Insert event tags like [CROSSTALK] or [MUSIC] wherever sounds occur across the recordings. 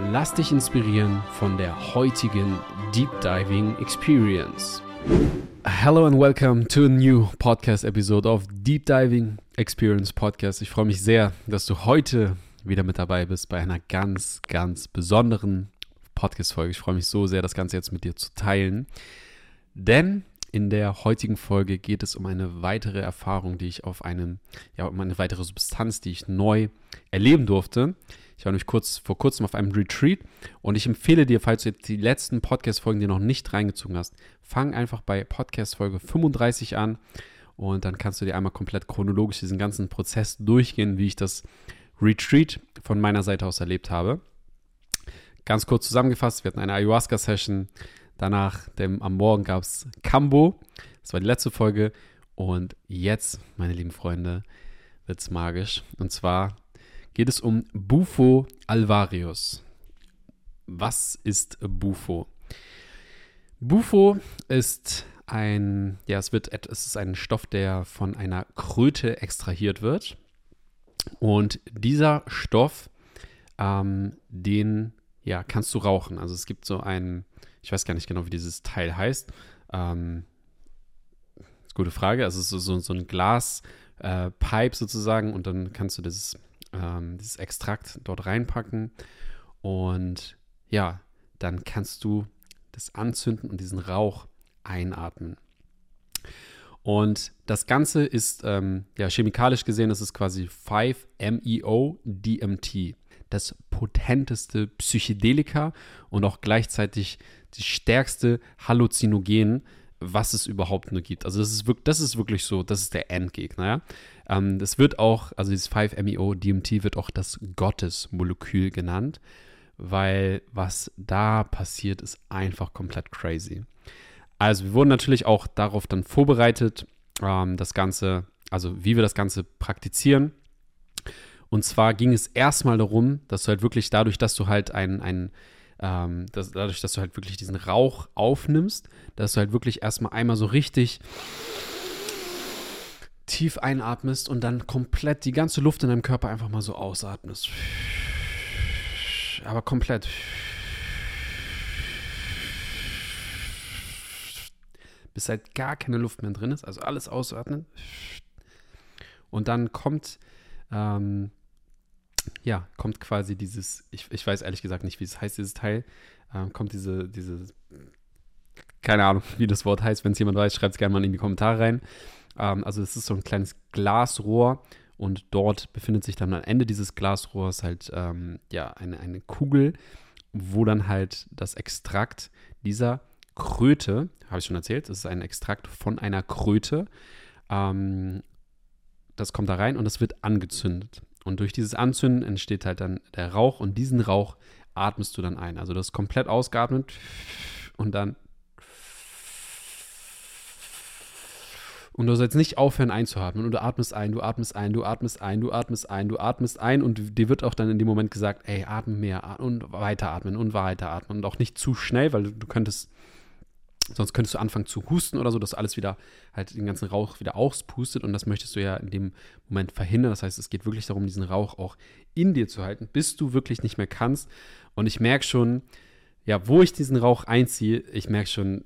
Lass dich inspirieren von der heutigen Deep Diving Experience. Hello and welcome to a new podcast episode of Deep Diving Experience Podcast. Ich freue mich sehr, dass du heute wieder mit dabei bist bei einer ganz, ganz besonderen Podcast-Folge. Ich freue mich so sehr, das Ganze jetzt mit dir zu teilen. Denn in der heutigen Folge geht es um eine weitere Erfahrung, die ich auf einem, ja, um eine weitere Substanz, die ich neu erleben durfte. Ich war nämlich kurz, vor kurzem auf einem Retreat und ich empfehle dir, falls du jetzt die letzten Podcast-Folgen dir noch nicht reingezogen hast, fang einfach bei Podcast-Folge 35 an und dann kannst du dir einmal komplett chronologisch diesen ganzen Prozess durchgehen, wie ich das Retreat von meiner Seite aus erlebt habe. Ganz kurz zusammengefasst, wir hatten eine Ayahuasca-Session, danach dem, am Morgen gab es Cambo, das war die letzte Folge und jetzt, meine lieben Freunde, wird es magisch und zwar geht es um Bufo alvarius. Was ist Bufo? Bufo ist ein, ja, es wird, es ist ein Stoff, der von einer Kröte extrahiert wird. Und dieser Stoff, ähm, den, ja, kannst du rauchen. Also es gibt so ein, ich weiß gar nicht genau, wie dieses Teil heißt. Ähm, gute Frage. Also es ist so, so ein Glaspipe äh, sozusagen und dann kannst du dieses ähm, dieses Extrakt dort reinpacken und ja, dann kannst du das anzünden und diesen Rauch einatmen. Und das Ganze ist, ähm, ja, chemikalisch gesehen, das ist quasi 5-MeO-DMT. Das potenteste Psychedelika und auch gleichzeitig die stärkste Halluzinogen, was es überhaupt nur gibt. Also das ist wirklich, das ist wirklich so, das ist der Endgegner. Ja? Ähm, das wird auch, also dieses 5-MeO-DMT wird auch das Gottesmolekül genannt, weil was da passiert, ist einfach komplett crazy. Also wir wurden natürlich auch darauf dann vorbereitet, ähm, das Ganze, also wie wir das Ganze praktizieren. Und zwar ging es erstmal darum, dass du halt wirklich dadurch, dass du halt ein, ein ähm, dass, dadurch, dass du halt wirklich diesen Rauch aufnimmst, dass du halt wirklich erstmal einmal so richtig tief einatmest und dann komplett die ganze Luft in deinem Körper einfach mal so ausatmest. Aber komplett. Bis halt gar keine Luft mehr drin ist, also alles ausatmen. Und dann kommt ähm, ja, kommt quasi dieses, ich, ich weiß ehrlich gesagt nicht, wie es heißt, dieses Teil, ähm, kommt diese, diese, keine Ahnung, [LAUGHS] wie das Wort heißt, wenn es jemand weiß, schreibt es gerne mal in die Kommentare rein. Ähm, also es ist so ein kleines Glasrohr und dort befindet sich dann am Ende dieses Glasrohrs halt, ähm, ja, eine, eine Kugel, wo dann halt das Extrakt dieser Kröte, habe ich schon erzählt, das ist ein Extrakt von einer Kröte, ähm, das kommt da rein und das wird angezündet. Und durch dieses Anzünden entsteht halt dann der Rauch und diesen Rauch atmest du dann ein. Also das ist komplett ausgeatmet und dann. Und du sollst nicht aufhören einzuatmen. Und du atmest ein, du atmest ein, du atmest ein, du atmest ein, du atmest ein. Und dir wird auch dann in dem Moment gesagt, ey, atme mehr und weiter atmen und weiter atmen. Und auch nicht zu schnell, weil du könntest Sonst könntest du anfangen zu husten oder so, dass alles wieder halt den ganzen Rauch wieder auspustet und das möchtest du ja in dem Moment verhindern. Das heißt, es geht wirklich darum, diesen Rauch auch in dir zu halten, bis du wirklich nicht mehr kannst. Und ich merke schon, ja, wo ich diesen Rauch einziehe, ich merke schon,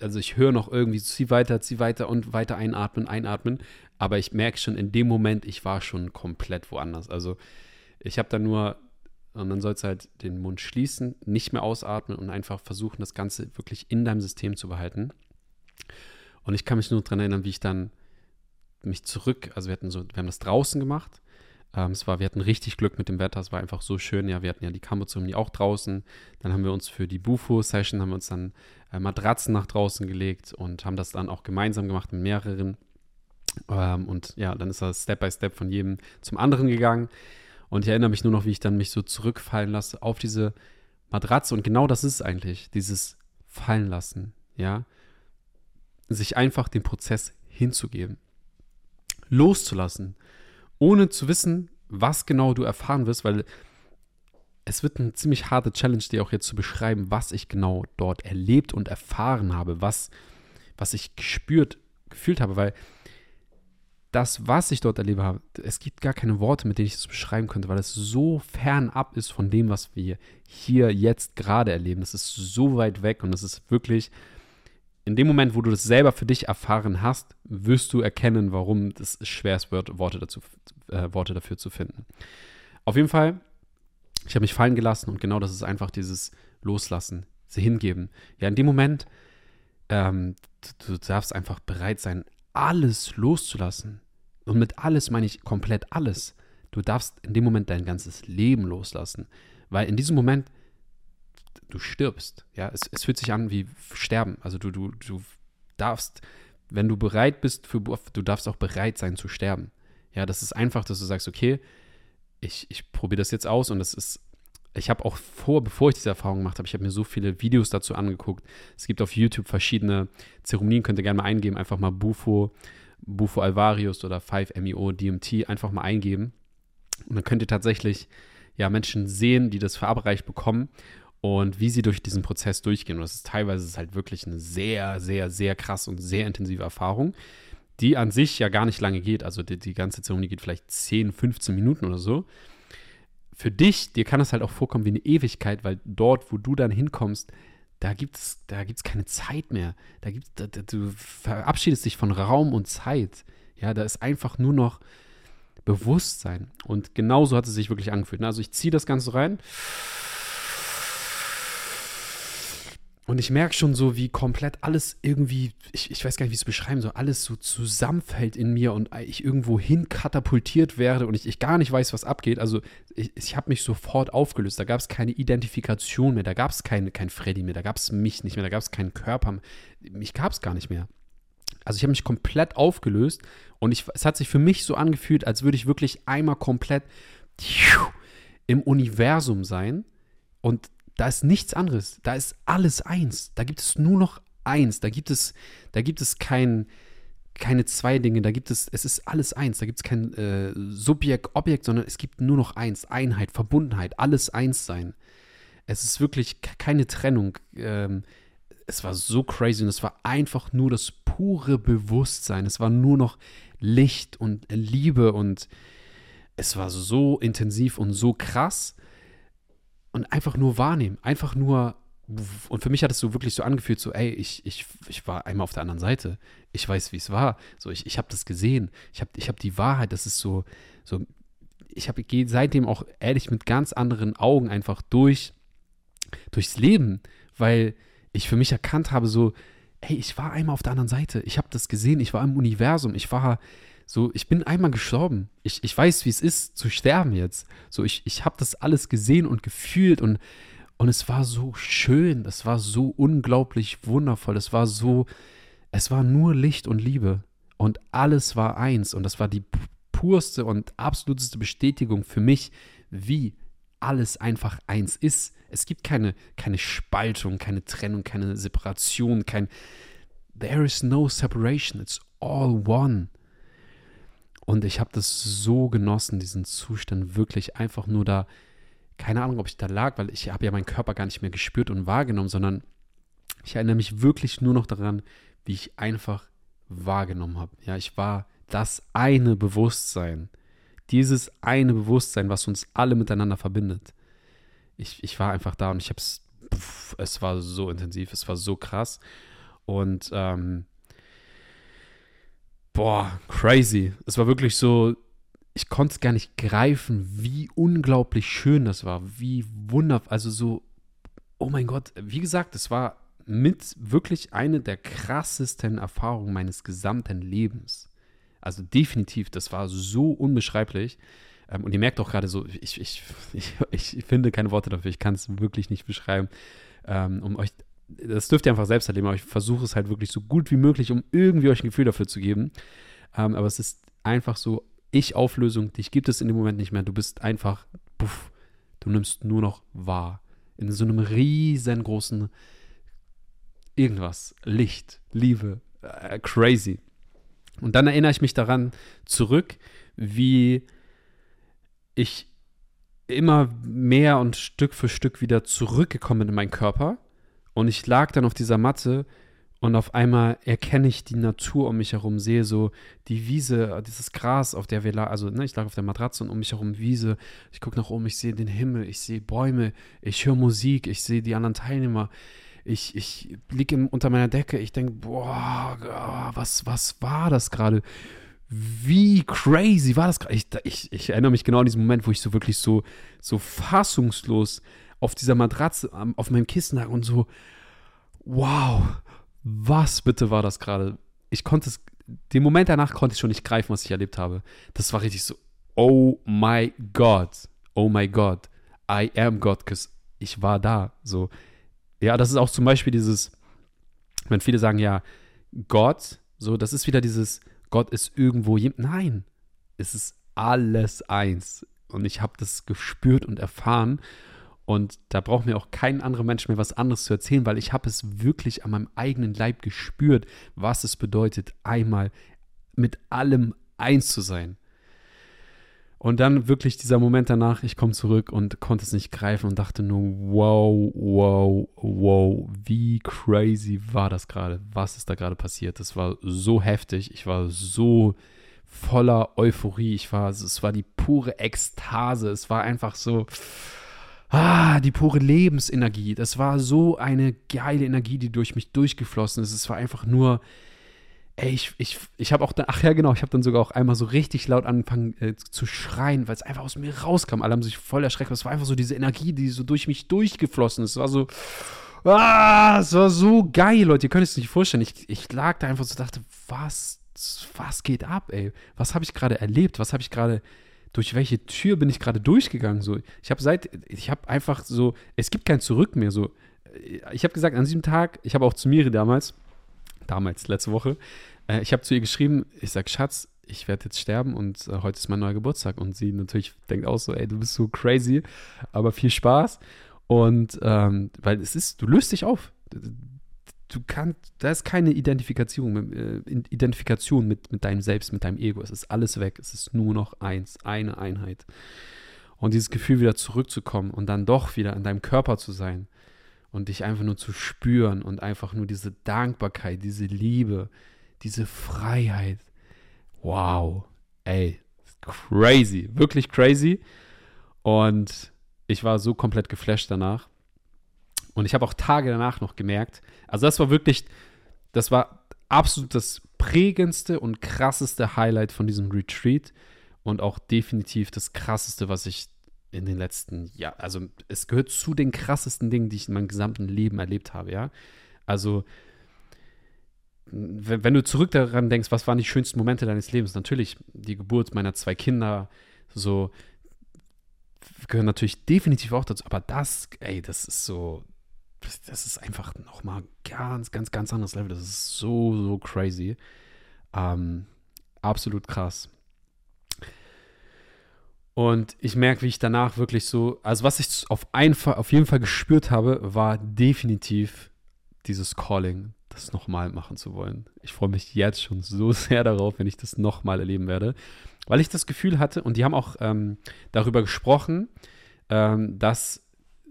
also ich höre noch irgendwie, zieh weiter, zieh weiter und weiter einatmen, einatmen. Aber ich merke schon in dem Moment, ich war schon komplett woanders. Also ich habe da nur und dann sollst du halt den Mund schließen, nicht mehr ausatmen und einfach versuchen, das Ganze wirklich in deinem System zu behalten. Und ich kann mich nur daran erinnern, wie ich dann mich zurück, also wir hatten so, wir haben das draußen gemacht. Ähm, es war, wir hatten richtig Glück mit dem Wetter, es war einfach so schön. Ja, wir hatten ja die Kambozeremonie auch draußen. Dann haben wir uns für die Bufo-Session, haben wir uns dann äh, Matratzen nach draußen gelegt und haben das dann auch gemeinsam gemacht mit mehreren. Ähm, und ja, dann ist das Step by Step von jedem zum anderen gegangen. Und ich erinnere mich nur noch, wie ich dann mich so zurückfallen lasse auf diese Matratze. Und genau das ist es eigentlich. Dieses fallen lassen, ja, sich einfach dem Prozess hinzugeben, loszulassen, ohne zu wissen, was genau du erfahren wirst, weil es wird eine ziemlich harte Challenge, dir auch jetzt zu beschreiben, was ich genau dort erlebt und erfahren habe, was, was ich gespürt, gefühlt habe, weil das, was ich dort erlebe es gibt gar keine Worte, mit denen ich das beschreiben könnte, weil es so fernab ist von dem, was wir hier jetzt gerade erleben. Es ist so weit weg und es ist wirklich, in dem Moment, wo du das selber für dich erfahren hast, wirst du erkennen, warum es schwer ist, Worte, dazu, äh, Worte dafür zu finden. Auf jeden Fall, ich habe mich fallen gelassen und genau das ist einfach dieses Loslassen, sie hingeben. Ja, in dem Moment, ähm, du darfst einfach bereit sein, alles loszulassen. Und mit alles meine ich komplett alles. Du darfst in dem Moment dein ganzes Leben loslassen. Weil in diesem Moment, du stirbst. Ja, es, es fühlt sich an wie Sterben. Also du, du, du darfst, wenn du bereit bist, für, du darfst auch bereit sein zu sterben. Ja, das ist einfach, dass du sagst, okay, ich, ich probiere das jetzt aus und das ist ich habe auch vor, bevor ich diese Erfahrung gemacht habe, ich habe mir so viele Videos dazu angeguckt. Es gibt auf YouTube verschiedene Zeremonien, könnt ihr gerne mal eingeben, einfach mal Bufo, Bufo Alvarius oder 5MEO DMT einfach mal eingeben. Und dann könnt ihr tatsächlich ja Menschen sehen, die das verabreicht bekommen und wie sie durch diesen Prozess durchgehen. Und das ist teilweise ist halt wirklich eine sehr, sehr, sehr krass und sehr intensive Erfahrung, die an sich ja gar nicht lange geht. Also die, die ganze Zeremonie geht vielleicht 10, 15 Minuten oder so für dich, dir kann das halt auch vorkommen wie eine Ewigkeit, weil dort, wo du dann hinkommst, da gibt es da gibt's keine Zeit mehr. Da gibt's, da, da, du verabschiedest dich von Raum und Zeit. Ja, da ist einfach nur noch Bewusstsein. Und genauso hat es sich wirklich angefühlt. Also ich ziehe das Ganze rein. Und ich merke schon so, wie komplett alles irgendwie, ich, ich weiß gar nicht, wie es beschreiben soll, alles so zusammenfällt in mir und ich irgendwo hin katapultiert werde und ich, ich gar nicht weiß, was abgeht. Also ich, ich habe mich sofort aufgelöst. Da gab es keine Identifikation mehr, da gab es kein, kein Freddy mehr, da gab es mich nicht mehr, da gab es keinen Körper. Mich gab es gar nicht mehr. Also ich habe mich komplett aufgelöst und ich, es hat sich für mich so angefühlt, als würde ich wirklich einmal komplett im Universum sein und da ist nichts anderes. Da ist alles eins. Da gibt es nur noch eins. Da gibt es, da gibt es kein, keine zwei Dinge. Da gibt es, es ist alles eins. Da gibt es kein äh, Subjekt, Objekt, sondern es gibt nur noch eins. Einheit, Verbundenheit, alles eins sein. Es ist wirklich keine Trennung. Ähm, es war so crazy und es war einfach nur das pure Bewusstsein. Es war nur noch Licht und Liebe und es war so intensiv und so krass und einfach nur wahrnehmen, einfach nur und für mich hat es so wirklich so angefühlt, so, ey, ich, ich, ich war einmal auf der anderen Seite. Ich weiß, wie es war. So, ich, ich habe das gesehen. Ich habe ich hab die Wahrheit. Das ist so, so ich gehe seitdem auch ehrlich mit ganz anderen Augen einfach durch, durchs Leben, weil ich für mich erkannt habe, so, ey, ich war einmal auf der anderen Seite. Ich habe das gesehen. Ich war im Universum. Ich war, so, ich bin einmal gestorben. Ich, ich weiß, wie es ist, zu sterben jetzt. So, ich, ich habe das alles gesehen und gefühlt und, und es war so schön. Es war so unglaublich wundervoll. Es war so, es war nur Licht und Liebe. Und alles war eins. Und das war die purste und absoluteste Bestätigung für mich, wie alles einfach eins ist. Es gibt keine, keine Spaltung, keine Trennung, keine Separation, kein There is no separation. It's all one. Und ich habe das so genossen, diesen Zustand, wirklich einfach nur da, keine Ahnung, ob ich da lag, weil ich habe ja meinen Körper gar nicht mehr gespürt und wahrgenommen, sondern ich erinnere mich wirklich nur noch daran, wie ich einfach wahrgenommen habe. Ja, ich war das eine Bewusstsein, dieses eine Bewusstsein, was uns alle miteinander verbindet. Ich, ich war einfach da und ich habe es, es war so intensiv, es war so krass. Und ähm, boah, crazy. Es war wirklich so, ich konnte es gar nicht greifen, wie unglaublich schön das war, wie wundervoll, also so, oh mein Gott, wie gesagt, es war mit wirklich eine der krassesten Erfahrungen meines gesamten Lebens. Also definitiv, das war so unbeschreiblich. Ähm, und ihr merkt auch gerade so, ich, ich, [LAUGHS] ich, ich, finde keine Worte dafür, ich kann es wirklich nicht beschreiben, ähm, um euch das dürft ihr einfach selbst erleben, aber ich versuche es halt wirklich so gut wie möglich, um irgendwie euch ein Gefühl dafür zu geben. Ähm, aber es ist einfach so, Ich-Auflösung, dich gibt es in dem Moment nicht mehr. Du bist einfach, puff, du nimmst nur noch wahr. In so einem riesengroßen irgendwas, Licht, Liebe, äh, crazy. Und dann erinnere ich mich daran zurück, wie ich immer mehr und Stück für Stück wieder zurückgekommen bin in meinen Körper. Und ich lag dann auf dieser Matte und auf einmal erkenne ich die Natur um mich herum, sehe so die Wiese, dieses Gras, auf der wir lagen. Also, ne, ich lag auf der Matratze und um mich herum Wiese. Ich gucke nach oben, ich sehe den Himmel, ich sehe Bäume, ich höre Musik, ich sehe die anderen Teilnehmer. Ich, ich liege unter meiner Decke, ich denke, boah, was, was war das gerade? Wie crazy war das gerade? Ich, ich, ich, erinnere mich genau an diesen Moment, wo ich so wirklich so, so fassungslos auf dieser Matratze, auf meinem Kissen lag und so, wow, was bitte war das gerade? Ich konnte es, den Moment danach konnte ich schon nicht greifen, was ich erlebt habe. Das war richtig so, oh my God, oh my God, I am God, because ich war da. So, ja, das ist auch zum Beispiel dieses, wenn viele sagen, ja, Gott, so, das ist wieder dieses, Gott ist irgendwo, nein, es ist alles eins. Und ich habe das gespürt und erfahren. Und da braucht mir auch kein anderer Mensch mehr was anderes zu erzählen, weil ich habe es wirklich an meinem eigenen Leib gespürt, was es bedeutet, einmal mit allem eins zu sein. Und dann wirklich dieser Moment danach, ich komme zurück und konnte es nicht greifen und dachte nur, wow, wow, wow, wie crazy war das gerade? Was ist da gerade passiert? Das war so heftig, ich war so voller Euphorie, ich war, es war die pure Ekstase, es war einfach so, ah, die pure Lebensenergie. Das war so eine geile Energie, die durch mich durchgeflossen ist. Es war einfach nur, ey, ich, ich, ich habe auch dann, ach ja, genau, ich habe dann sogar auch einmal so richtig laut angefangen äh, zu schreien, weil es einfach aus mir rauskam. Alle haben sich voll erschreckt. Es war einfach so diese Energie, die so durch mich durchgeflossen ist. Es war so, ah, es war so geil, Leute. Ihr könnt es nicht vorstellen. Ich, ich lag da einfach so, dachte, was, was geht ab, ey? Was habe ich gerade erlebt? Was habe ich gerade durch welche Tür bin ich gerade durchgegangen? So, ich habe seit, ich habe einfach so, es gibt kein Zurück mehr. So, ich habe gesagt, an diesem Tag, ich habe auch zu Miri damals, damals, letzte Woche, äh, ich habe zu ihr geschrieben, ich sage, Schatz, ich werde jetzt sterben und äh, heute ist mein neuer Geburtstag. Und sie natürlich denkt auch so, ey, du bist so crazy, aber viel Spaß. Und ähm, weil es ist, du löst dich auf du kannst, da ist keine Identifikation, äh, Identifikation mit, mit deinem Selbst, mit deinem Ego. Es ist alles weg. Es ist nur noch eins, eine Einheit. Und dieses Gefühl wieder zurückzukommen und dann doch wieder in deinem Körper zu sein und dich einfach nur zu spüren und einfach nur diese Dankbarkeit, diese Liebe, diese Freiheit. Wow, ey, crazy, wirklich crazy. Und ich war so komplett geflasht danach. Und ich habe auch Tage danach noch gemerkt, also das war wirklich, das war absolut das prägendste und krasseste Highlight von diesem Retreat und auch definitiv das krasseste, was ich in den letzten Jahren, also es gehört zu den krassesten Dingen, die ich in meinem gesamten Leben erlebt habe, ja. Also wenn, du zurück daran denkst, was waren die schönsten Momente deines Lebens? Natürlich die Geburt meiner zwei Kinder, so gehören natürlich definitiv auch dazu, aber das, ey, das ist so, das ist einfach nochmal ganz, ganz, ganz anderes Level. Das ist so, so crazy. Ähm, absolut krass. Und ich merke, wie ich danach wirklich so, also was ich auf, ein, auf jeden Fall gespürt habe, war definitiv dieses Calling, das nochmal machen zu wollen. Ich freue mich jetzt schon so [LAUGHS] sehr darauf, wenn ich das nochmal erleben werde, weil ich das Gefühl hatte, und die haben auch ähm, darüber gesprochen, ähm, dass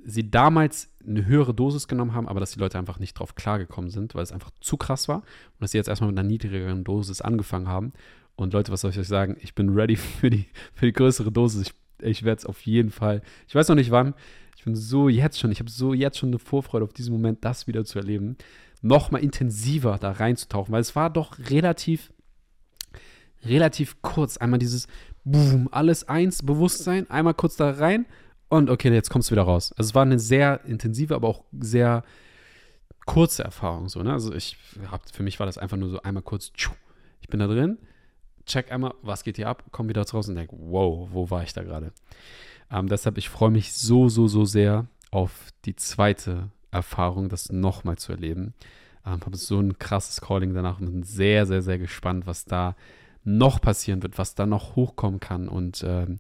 sie damals eine höhere Dosis genommen haben, aber dass die Leute einfach nicht drauf klargekommen sind, weil es einfach zu krass war und dass sie jetzt erstmal mit einer niedrigeren Dosis angefangen haben. Und Leute, was soll ich euch sagen? Ich bin ready [LAUGHS] für die, für die größere Dosis. Ich, ich werde es auf jeden Fall. Ich weiß noch nicht wann. Ich bin so jetzt schon, ich habe so jetzt schon eine Vorfreude auf diesen Moment, das wieder zu erleben. Nochmal intensiver da reinzutauchen, weil es war doch relativ, relativ kurz. Einmal dieses Boom, alles eins, Bewusstsein, einmal kurz da rein und okay, jetzt kommst du wieder raus. Also es war eine sehr intensive, aber auch sehr kurze Erfahrung. So, ne? Also ich hab, für mich war das einfach nur so einmal kurz, ich bin da drin, check einmal, was geht hier ab, komm wieder raus und denke, wow, wo war ich da gerade? Ähm, deshalb, ich freue mich so, so, so sehr auf die zweite Erfahrung, das nochmal zu erleben. Ähm, habe so ein krasses Calling danach und bin sehr, sehr, sehr gespannt, was da noch passieren wird, was da noch hochkommen kann und ähm,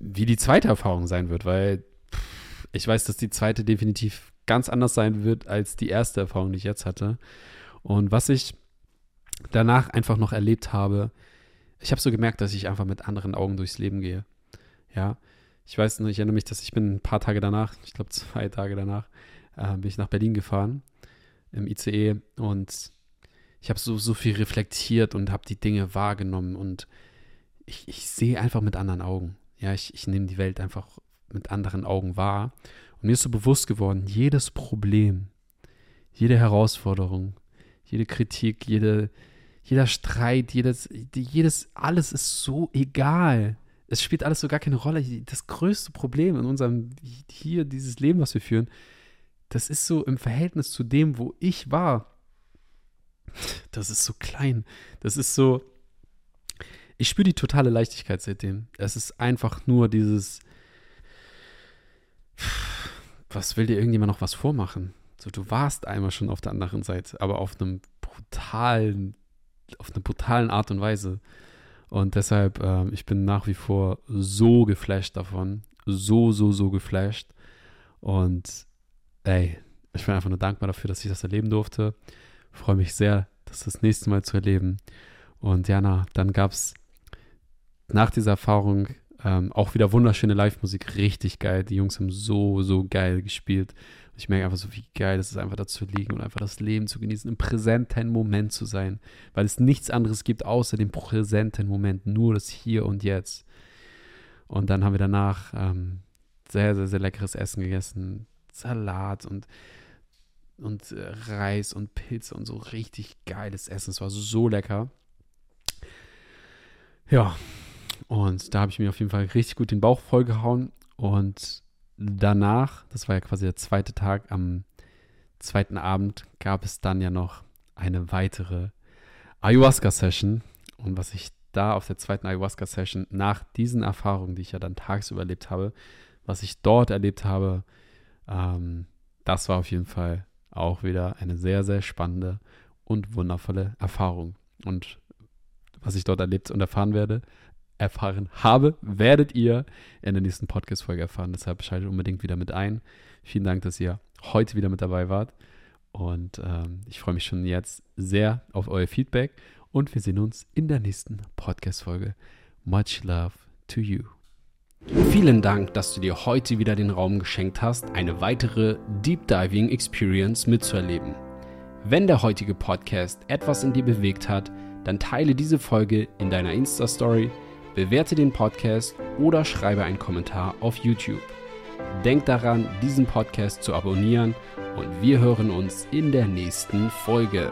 wie die zweite Erfahrung sein wird, weil ich weiß, dass die zweite definitiv ganz anders sein wird als die erste Erfahrung, die ich jetzt hatte. Und was ich danach einfach noch erlebt habe, ich habe so gemerkt, dass ich einfach mit anderen Augen durchs Leben gehe. Ja, ich weiß noch, ich erinnere mich, dass ich bin ein paar Tage danach, ich glaube zwei Tage danach, äh, bin ich nach Berlin gefahren im ICE und ich habe so, so viel reflektiert und habe die Dinge wahrgenommen und ich, ich sehe einfach mit anderen Augen. Ja, ich, ich nehme die Welt einfach mit anderen Augen wahr. Und mir ist so bewusst geworden, jedes Problem, jede Herausforderung, jede Kritik, jede, jeder Streit, jedes, jedes, alles ist so egal. Es spielt alles so gar keine Rolle. Das größte Problem in unserem, hier, dieses Leben, was wir führen, das ist so im Verhältnis zu dem, wo ich war. Das ist so klein. Das ist so. Ich spüre die totale Leichtigkeit seitdem. Es ist einfach nur dieses. Was will dir irgendjemand noch was vormachen? So, du warst einmal schon auf der anderen Seite, aber auf einem brutalen, auf eine brutalen Art und Weise. Und deshalb, äh, ich bin nach wie vor so geflasht davon. So, so, so geflasht. Und ey, ich bin einfach nur dankbar dafür, dass ich das erleben durfte. Freue mich sehr, das das nächste Mal zu erleben. Und Jana, dann gab es nach dieser Erfahrung ähm, auch wieder wunderschöne Live-Musik, richtig geil. Die Jungs haben so, so geil gespielt. Ich merke einfach so, wie geil es ist, einfach da zu liegen und einfach das Leben zu genießen, im präsenten Moment zu sein, weil es nichts anderes gibt außer dem präsenten Moment, nur das Hier und Jetzt. Und dann haben wir danach ähm, sehr, sehr, sehr leckeres Essen gegessen, Salat und, und äh, Reis und Pilze und so richtig geiles Essen. Es war so lecker. Ja, und da habe ich mir auf jeden Fall richtig gut den Bauch vollgehauen. Und danach, das war ja quasi der zweite Tag, am zweiten Abend gab es dann ja noch eine weitere Ayahuasca-Session. Und was ich da auf der zweiten Ayahuasca-Session nach diesen Erfahrungen, die ich ja dann tagsüber erlebt habe, was ich dort erlebt habe, ähm, das war auf jeden Fall auch wieder eine sehr, sehr spannende und wundervolle Erfahrung. Und was ich dort erlebt und erfahren werde, erfahren habe, werdet ihr in der nächsten Podcast-Folge erfahren. Deshalb schaltet unbedingt wieder mit ein. Vielen Dank, dass ihr heute wieder mit dabei wart. Und ähm, ich freue mich schon jetzt sehr auf euer Feedback. Und wir sehen uns in der nächsten Podcast-Folge. Much love to you. Vielen Dank, dass du dir heute wieder den Raum geschenkt hast, eine weitere Deep Diving Experience mitzuerleben. Wenn der heutige Podcast etwas in dir bewegt hat, dann teile diese Folge in deiner Insta-Story, bewerte den Podcast oder schreibe einen Kommentar auf YouTube. Denk daran, diesen Podcast zu abonnieren und wir hören uns in der nächsten Folge.